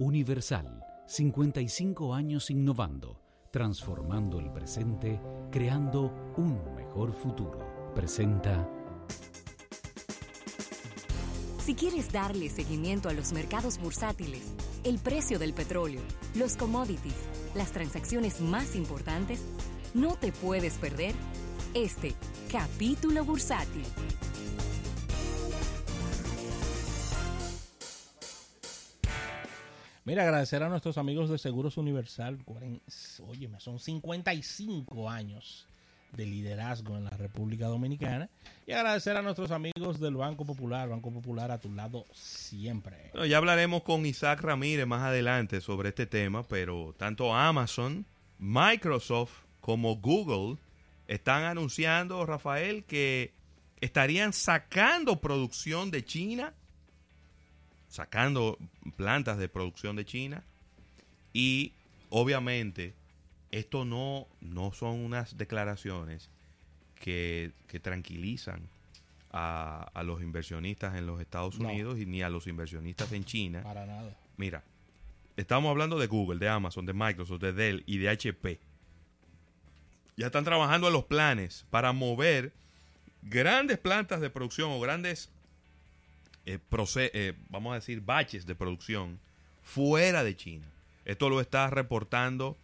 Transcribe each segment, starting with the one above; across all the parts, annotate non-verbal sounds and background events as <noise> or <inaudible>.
Universal, 55 años innovando, transformando el presente, creando un mejor futuro. Presenta Si quieres darle seguimiento a los mercados bursátiles, el precio del petróleo, los commodities, las transacciones más importantes, no te puedes perder este capítulo bursátil. Mira, agradecer a nuestros amigos de Seguros Universal. Oye, son 55 años de liderazgo en la República Dominicana. Y agradecer a nuestros amigos del Banco Popular, Banco Popular a tu lado siempre. Ya hablaremos con Isaac Ramírez más adelante sobre este tema, pero tanto Amazon, Microsoft como Google están anunciando, Rafael, que estarían sacando producción de China sacando plantas de producción de China y obviamente esto no, no son unas declaraciones que, tranquilizan a, los inversionistas en los Estados Unidos y ni a los inversionistas en China. Para nada. Mira, estamos hablando de Google, de Amazon, de Microsoft, de Dell y de HP. Ya están trabajando en los planes para mover grandes plantas de producción o grandes eh, eh, vamos a decir, baches de producción fuera de China. Esto lo está reportando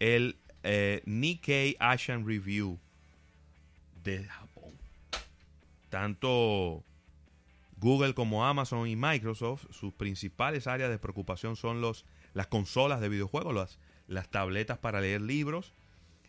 el eh, Nikkei Asian Review de Japón. Tanto Google como Amazon y Microsoft, sus principales áreas de preocupación son los, las consolas de videojuegos, las, las tabletas para leer libros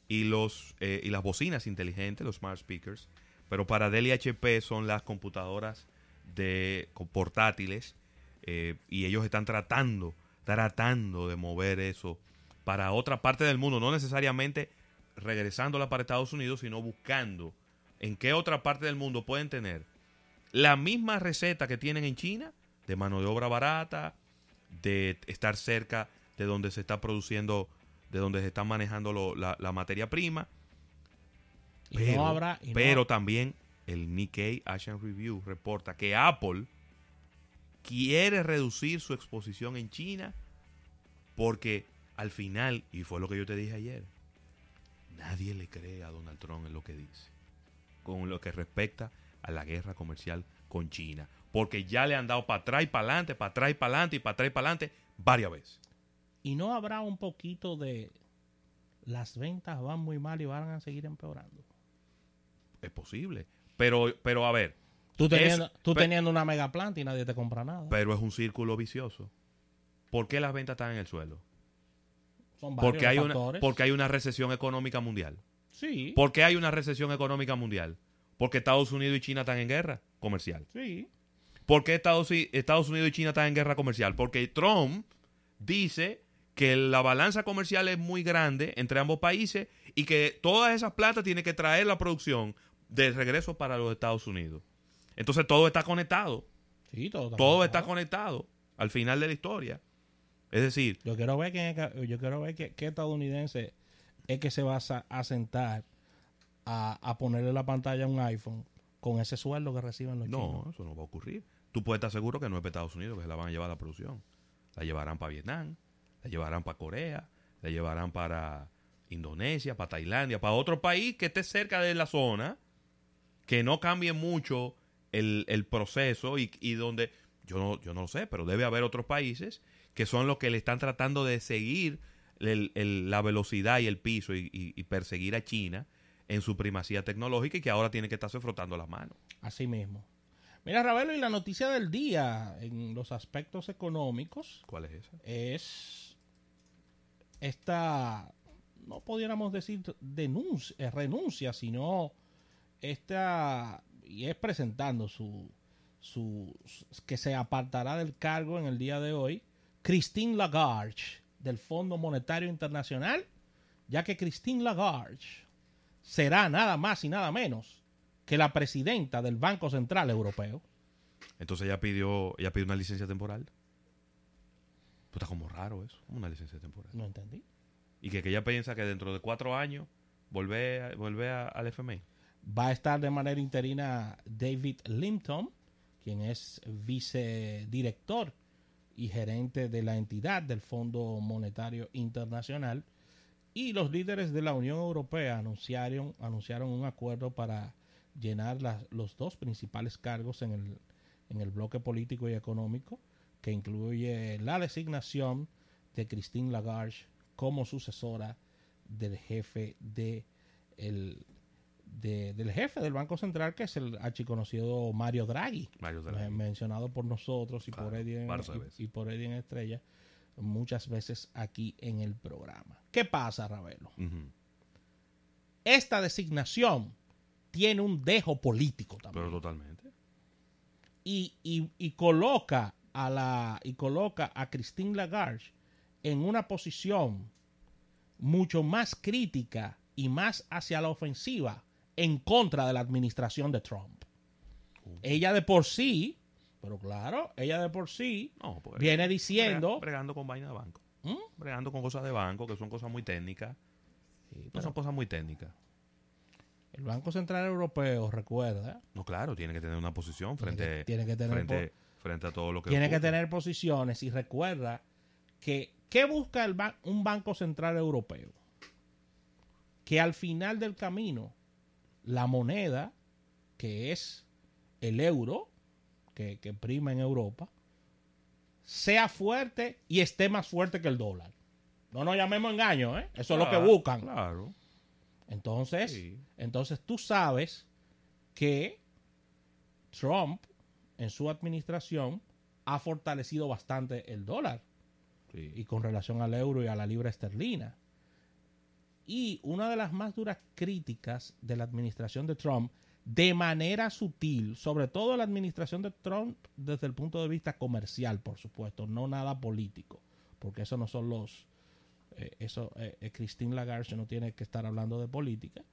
y, los, y las bocinas inteligentes, los smart speakers. Pero para Dell y HP son las computadoras de portátiles eh, y ellos están tratando, tratando de mover eso para otra parte del mundo, no necesariamente regresándola para Estados Unidos, sino buscando en qué otra parte del mundo pueden tener la misma receta que tienen en China, de mano de obra barata, de estar cerca de donde se está produciendo, de donde se está manejando la, materia prima. Pero, pero también el Nikkei Asian Review reporta que Apple quiere reducir su exposición en China porque al final, y fue lo que yo te dije ayer, nadie le cree a Donald Trump en lo que dice, con lo que respecta a la guerra comercial con China, porque ya le han dado para atrás y para adelante, para atrás y para adelante y para atrás y para adelante varias veces. Y no habrá un poquito de las ventas van muy mal y van a seguir empeorando. Es posible. Pero, pero a ver. Tú teniendo, tú teniendo una mega planta y nadie te compra nada. Pero es un círculo vicioso. ¿Por qué las ventas están en el suelo? Son porque hay una Porque hay una recesión económica mundial. Sí. ¿Por qué hay una recesión económica mundial? Porque Estados Unidos y China están en guerra comercial. Sí. ¿Por qué Estados, Estados Unidos y China están en guerra comercial? Porque Trump dice que la balanza comercial es muy grande entre ambos países y que todas esas plantas tienen que traer la producción de regreso para los Estados Unidos. Entonces todo está conectado. Sí, todo está, todo está conectado al final de la historia. Es decir, yo quiero ver que yo quiero ver qué estadounidense es que se va a, sentar a, ponerle la pantalla a un iPhone con ese sueldo que reciben los chinos. No, eso no va a ocurrir. Tú puedes estar seguro que no es para Estados Unidos que se la van a llevar a la producción. La llevarán para Vietnam, la llevarán para Corea, la llevarán para Indonesia, para Tailandia, para otro país que esté cerca de la zona que no cambie mucho el, proceso y, donde, yo no, yo no lo sé, pero debe haber otros países que son los que le están tratando de seguir la velocidad y el piso y, perseguir a China en su primacía tecnológica y que ahora tiene que estarse frotando las manos. Así mismo. Mira, Ravelo, y la noticia del día en los aspectos económicos. ¿Cuál es esa? Es esta, no pudiéramos decir denuncia, renuncia, sino esta, y es presentando su, su, que se apartará del cargo en el día de hoy, Christine Lagarde, del Fondo Monetario Internacional, ya que Christine Lagarde será nada más y nada menos que la presidenta del Banco Central Europeo. Entonces ella pidió, ella pidió una licencia temporal. Pues está como raro eso, una licencia temporal. No entendí. Y que, ella piensa que dentro de cuatro años vuelve, vuelve al FMI. Va a estar de manera interina David Limpton, quien es vicedirector y gerente de la entidad del Fondo Monetario Internacional. Y los líderes de la Unión Europea anunciaron, anunciaron un acuerdo para llenar los dos principales cargos en el, en el bloque político y económico, que incluye la designación de Christine Lagarde como sucesora del jefe de el, de- del jefe del Banco Central, que es el archiconocido Mario Draghi, Mario me- Draghi. mencionado por nosotros y Claro, por Eddie en, y- por Eddie en Estrella muchas veces aquí en el programa. ¿Qué pasa, Ravelo? Esta designación tiene un dejo político también Pero totalmente. y, y- y coloca a la y coloca a Christine Lagarde en una posición mucho más crítica y más hacia la ofensiva en contra de la administración de Trump. Ella de por sí, pero claro, ella de por sí No, porque viene diciendo, Bregando con vaina de banco. ¿Mm? Bregando con cosas de banco, que son cosas muy técnicas. Sí, No pero son cosas muy técnicas. el Banco Central Europeo, recuerda, No, claro, tiene que tener una posición Tiene frente, que- tiene que tener frente, frente a todo lo que tiene que tener posiciones y recuerda que ¿qué busca el un Banco Central Europeo? Que al final del camino la moneda, que es el euro, que, que prima en Europa, sea fuerte y esté más fuerte que el dólar. No nos llamemos engaño, ¿eh? Eso es lo que buscan. Claro. Entonces, Sí. entonces tú sabes que Trump en su administración ha fortalecido bastante el dólar sí. y con relación al euro y a la libra esterlina. Y una de las más duras críticas de la administración de Trump, de manera sutil, sobre todo la administración de Trump desde el punto de vista comercial, por supuesto, no nada político, porque eso no son los... eh, eso, eh, eh, Christine Lagarde no tiene que estar hablando de política,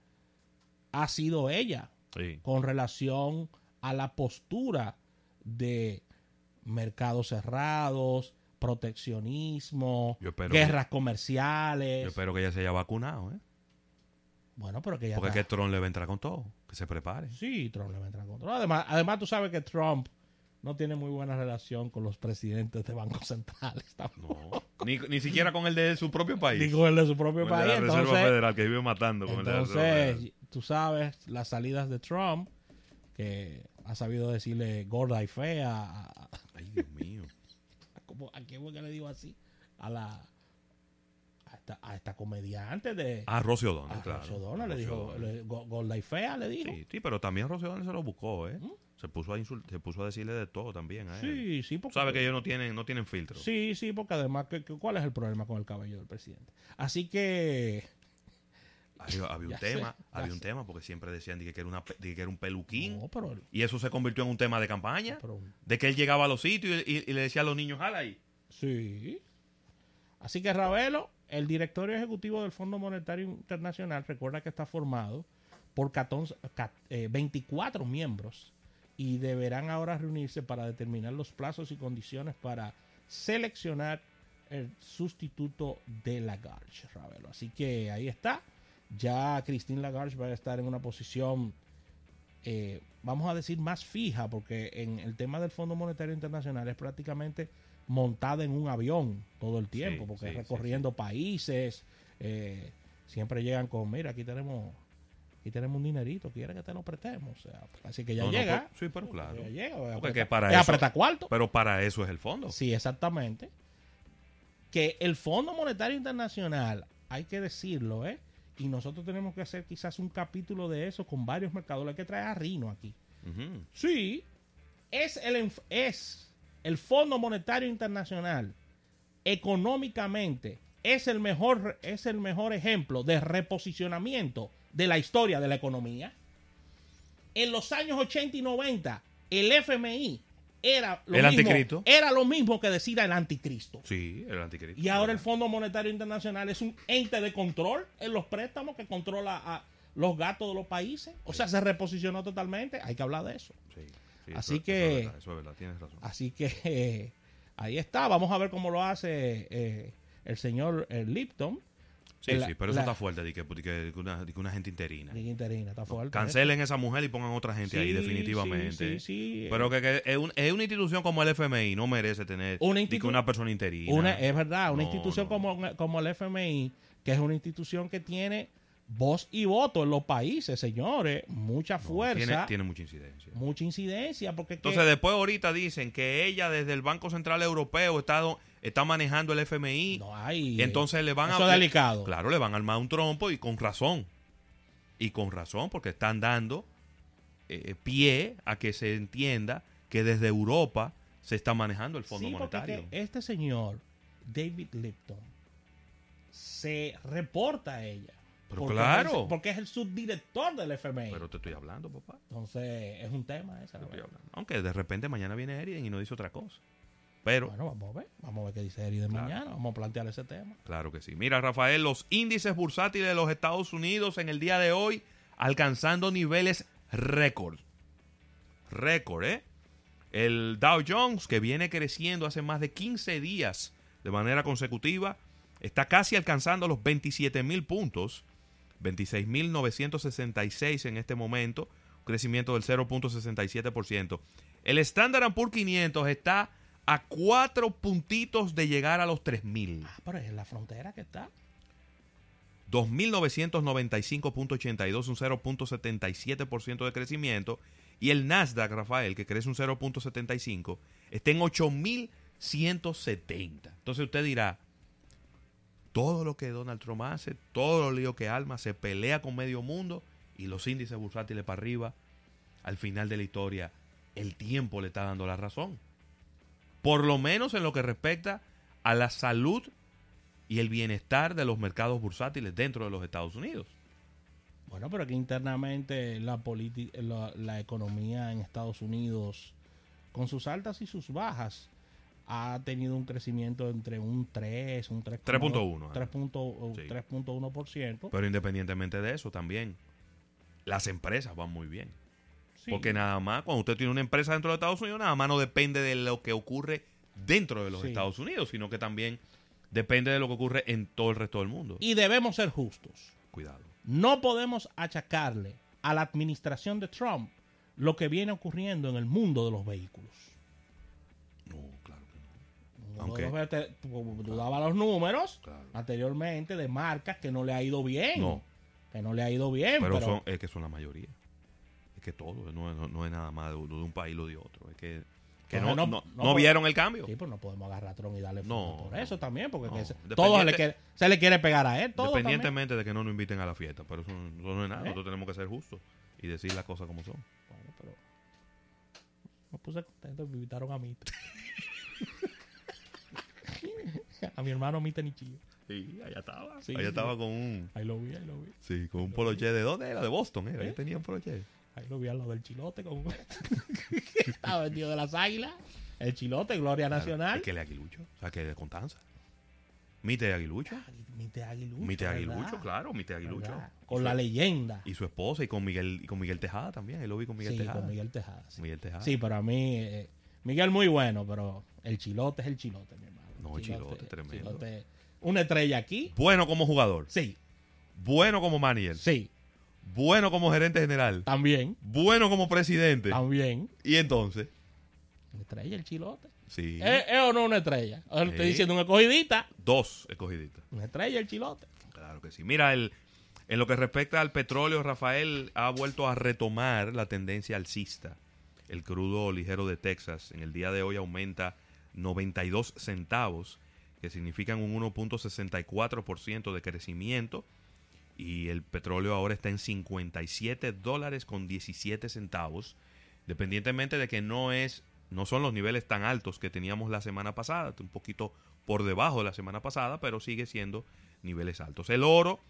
ha sido ella Sí. con relación a la postura de mercados cerrados, proteccionismo, guerras comerciales. Yo espero que ella se haya vacunado, ¿eh? Bueno, pero que ya Porque es que está- Tron le va a entrar con todo. Que se prepare. Sí, Trump le va a entrar control. Además, además, tú sabes que Trump no tiene muy buena relación con los presidentes de bancos centrales. <laughs> tampoco. No. ni, ni siquiera con el de su propio país. Ni con el de su propio Con el de país. la Reserva Entonces, Federal que vive matando con el de la Reserva entonces tú sabes las salidas de Trump, que ha sabido decirle gorda y fea Ay, Dios mío. A quién fue que le digo así a la a esta, a esta comediante de Ah, Rosy O'Donnell, a claro. Rosy O'Donnell, le dijo gorda y fea le dijo Sí, sí, pero también Rosy O'Donnell se lo buscó, ¿eh? Se puso a se puso a decirle de todo también a él. sí sí porque Sabe que ellos no tienen, no tienen filtro. sí sí porque además cuál es el problema con el cabello del presidente así que Había, había un sé, tema, había un tema porque siempre decían de que era, una, de que era un peluquín. no pero, Y eso se convirtió en un tema de campaña. pero- De que él llegaba a los sitios y, y- y le decía a los niños, jala ahí. sí así que Ravelo el directorio ejecutivo del Fondo Monetario Internacional recuerda que está formado por 14 ca- eh, 24 miembros y deberán ahora reunirse para determinar los plazos y condiciones para seleccionar el sustituto de Lagarde, Ravelo. Así que ahí está. Ya Christine Lagarde va a estar en una posición, eh, vamos a decir, más fija, porque en el tema del Fondo Monetario Internacional es prácticamente montada en un avión todo el tiempo, Sí, porque sí, sí, recorriendo países, eh, siempre llegan con, mira, aquí tenemos aquí tenemos un dinerito, quiere que te lo prestemos. O sea, así que ya No, llega. sí, pero claro. Ya llega, Porque que para es eso- cuarto. Pero para eso es el fondo. Sí, exactamente. Que el Fondo Monetario Internacional, hay que decirlo, ¿eh? Y nosotros tenemos que hacer quizás un capítulo de eso con varios mercados. Hay que traer a Rino aquí. Sí, es el, es el Fondo Monetario Internacional económicamente es el mejor es el mejor ejemplo de reposicionamiento de la historia de la economía. En los años 80 y 90, el FMI era lo, El mismo, anticristo. era lo mismo que decir el anticristo. Sí, el anticristo. Y ahora el Fondo Monetario Internacional es un ente de control en los préstamos que controla a los gastos de los países. O sea, se reposicionó totalmente. Hay que hablar de eso. Sí, sí, Así eso- que- Eso es verdad, eso es verdad, tienes razón. Así que eh, ahí está. Vamos a ver cómo lo hace eh, el señor eh, Lipton. Sí, La- sí, pero eso la- está fuerte, de que, de que- de que una, de que una gente interina. Interina, está fuerte. Cancelen esa mujer y pongan otra gente ahí, definitivamente. sí, sí, sí. Pero que, que es, un- es una institución como el FMI, no merece tener Una una persona interina. Una, es verdad, una No, institución no. Como, como el FMI, que es una institución que tiene voz y voto en los países, señores, mucha No, fuerza, Tiene, tiene mucha incidencia. mucha incidencia, porque es que- Entonces después ahorita dicen que ella desde el Banco Central Europeo está, está manejando el FMI. no hay, entonces le van eso a... delicado. Claro, le van a armar un trompo y con razón. Y con razón, porque están dando eh, pie a que se entienda que desde Europa se está manejando el Fondo Sí, Monetario. este señor, David Lipton, se reporta a ella. Pero Porque claro. es- porque es el subdirector del FMI. Pero te estoy hablando, papá. Entonces, es un tema ese. Aunque de repente mañana viene Eriden y no dice otra cosa. Pero, Bueno, vamos a ver. Vamos a ver qué dice Eri de Claro. mañana. Vamos a plantear ese tema. claro que sí. Mira, Rafael, los índices bursátiles de los Estados Unidos en el día de hoy alcanzando niveles récord. Récord, ¿eh? El Dow Jones, que viene creciendo hace más de 15 días de manera consecutiva, está casi alcanzando los 27 mil puntos, 26.966 en este momento, un crecimiento del 0.67%. El Standard Poor's 500 está a cuatro puntitos de llegar a los 3.000. Ah, pero es en la frontera que está. 2.995.82, un 0.77% de crecimiento. Y el Nasdaq, Rafael, que crece un 0.75, está en 8.170. Entonces usted dirá, todo lo que Donald Trump hace, todo lo lío que alma, se pelea con medio mundo y los índices bursátiles para arriba, al final de la historia, el tiempo le está dando la razón. Por lo menos en lo que respecta a la salud y el bienestar de los mercados bursátiles dentro de los Estados Unidos. Bueno, pero que internamente la, la economía en Estados Unidos, con sus altas y sus bajas, ha tenido un crecimiento entre un 3, un 3, 3.1, 3.1%. Sí. 3.1%. Pero independientemente de eso, también las empresas van muy bien. Sí. Porque nada más, cuando usted tiene una empresa dentro de Estados Unidos, nada más no depende de lo que ocurre dentro de los Sí. Estados Unidos, sino que también depende de lo que ocurre en todo el resto del mundo. Y debemos ser justos. Cuidado. No podemos achacarle a la administración de Trump lo que viene ocurriendo en el mundo de los vehículos. Aunque- tú daba los números Claro. anteriormente de marcas que no le ha ido bien. No. Que no le ha ido bien. Pero, Pero, son, es que son la mayoría. Es que todo, no, es- no es nada más de, de un país o de otro. Es que, que no, no, no- no no vieron el cambio. Sí, pues no podemos agarrar a Trump y darle No, por no, eso también, porque no. que se, todo se le, quiere, se le quiere pegar a él. Todo también. Independientemente de que no nos inviten a la fiesta. Pero eso, eso no es nada. ¿Eh? Nosotros tenemos que ser justos y decir las cosas como son. Bueno, pero me puse contento, me invitaron a mí. <laughs> <laughs> a mi hermano Mita Nichillo. Sí, allá estaba. Sí, allá sí. estaba con un, Ahí lo vi, ahí lo vi. sí, con un poloche de dónde era, de Boston, era. ¿Eh? Ahí tenía un poloche. Ahí lo vi al lado del chilote. Con... <laughs> Estaba vendido de las águilas. El chilote, Gloria Nacional. Es que le aguilucho, o sea, que de Constanza. Mite Aguilucho. Mite Aguilucho. Mite. Aguilucho, claro, Mite Aguilucho. Con su- la leyenda. Y su esposa y con Miguel y con Miguel Tejada también. Ahí lo vi con Miguel sí, Tejada. con Miguel Tejada. Sí. Miguel Tejada. Sí, pero a mí, eh, Miguel muy bueno, pero el chilote es el chilote, mi hermano. No, chilote, tremendo. chilote, una estrella aquí. Bueno como jugador. Sí, Bueno como manager. sí, Bueno como gerente general. también, Bueno como presidente. también. Y entonces, Una estrella el chilote. sí. ¿Es, es o no una estrella? Ahora Estoy diciendo una escogidita. Dos escogiditas. Una estrella el chilote. Claro que sí. Mira, el, en lo que respecta al petróleo, Rafael ha vuelto a retomar la tendencia alcista. El crudo ligero de Texas en el día de hoy aumenta 92 centavos, que significan un 1.64% de crecimiento. Y el petróleo ahora está en 57 dólares con 17 centavos, dependientemente de que no es no son los niveles tan altos que teníamos la semana pasada, un poquito por debajo de la semana pasada, pero sigue siendo niveles altos. El oro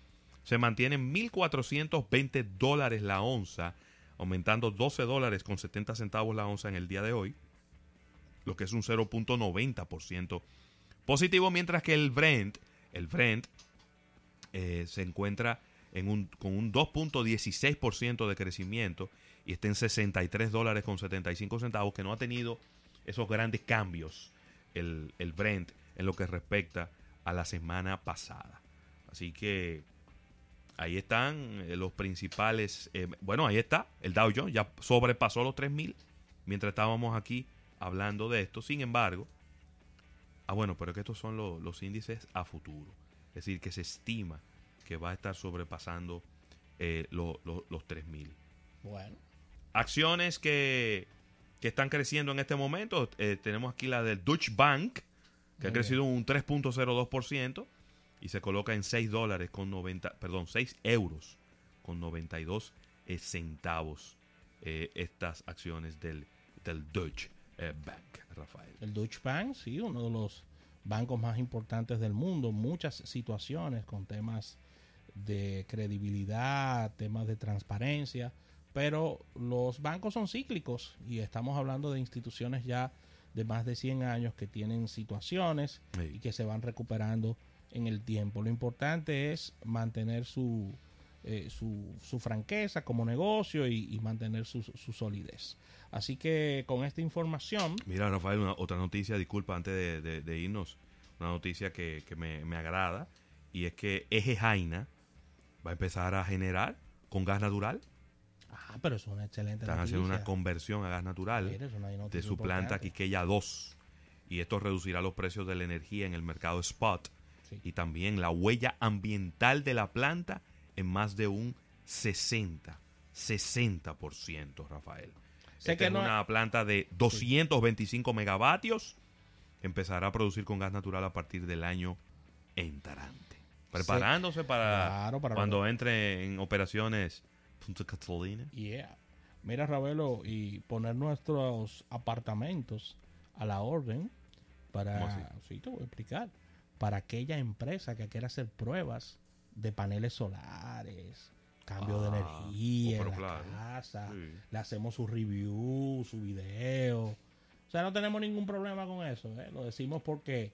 se mantiene en 1.420 dólares la onza, aumentando 12 dólares con 70 centavos la onza en el día de hoy, lo que es un 0.90% positivo, mientras que el Brent, el Brent eh, se encuentra en un, con un 2.16% de crecimiento y está en 63 dólares con 75 centavos, que no ha tenido esos grandes cambios el, el Brent en lo que respecta a la semana pasada. Así que ahí están eh, los principales. eh, bueno, ahí está. El Dow Jones ya sobrepasó los 3000 mientras estábamos aquí hablando de esto. Sin embargo, ah, bueno, pero es que estos son los, los índices a futuro. Es decir, que se estima que va a estar sobrepasando eh, lo- lo- los 3000. Bueno, Acciones que, que están creciendo en este momento. eh, tenemos aquí la del Deutsche Bank, que ha crecido un 3.02% y se coloca en 6 dólares con 90, perdón, 6 euros con 92 eh, centavos eh, estas acciones del, del Deutsche eh, Bank, Rafael. el Deutsche Bank, sí, uno de los bancos más importantes del mundo, muchas situaciones con temas de credibilidad, temas de transparencia, pero los bancos son cíclicos y estamos hablando de instituciones ya de más de 100 años que tienen situaciones Sí. y que se van recuperando en el tiempo. Lo importante es mantener su, eh, su, su franqueza como negocio y, y mantener su, su solidez. Así que con esta información, Mira, Rafael, una, otra noticia, disculpa, antes de, de- de irnos, una noticia que, que me, me agrada, y es que Eje Jaina va a empezar a generar con gas natural. ah, pero es una excelente Están haciendo una conversión a gas natural Mira, de su planta. Quiqueya 2. Y esto reducirá los precios de la energía en el mercado spot Sí. y también la huella ambiental de la planta en más de un 60, 60%, Rafael. Sé Esta que es no- una planta de 225 megavatios que empezará a producir con gas natural a partir del año entrante. Preparándose para, Claro, para cuando lo- entre en operaciones Punta Catalina. Yeah. Mira, Ravelo, y poner nuestros apartamentos a la orden para, sí, te voy a explicar, para aquella empresa que quiera hacer pruebas de paneles solares, cambio de Ah, energía oh, en la claro. casa, Sí. le hacemos su review, su video. O sea, no tenemos ningún problema con eso, ¿eh? lo decimos porque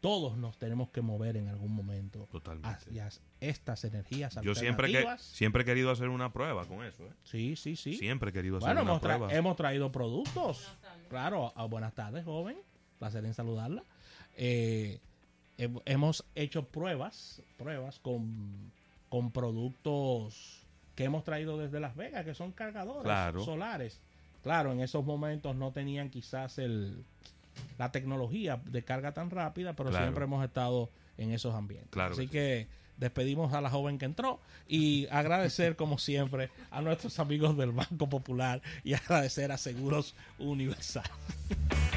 todos nos tenemos que mover en algún momento Totalmente. hacia estas energías Yo siempre, que, siempre he querido hacer una prueba con eso. ¿eh? Sí, sí, sí. Siempre he querido hacer Bueno, una hemos, tra- prueba. hemos traído productos. Claro, buenas tardes, joven. Placer en saludarla. Eh, hemos hecho pruebas, pruebas con, con productos que hemos traído desde Las Vegas, que son cargadores Claro. solares. Claro, en esos momentos no tenían quizás el, la tecnología de carga tan rápida, pero Claro. siempre hemos estado en esos ambientes. Claro Así que sí. que despedimos a la joven que entró y <laughs> agradecer como siempre a nuestros amigos del Banco Popular y agradecer a Seguros Universal. <laughs>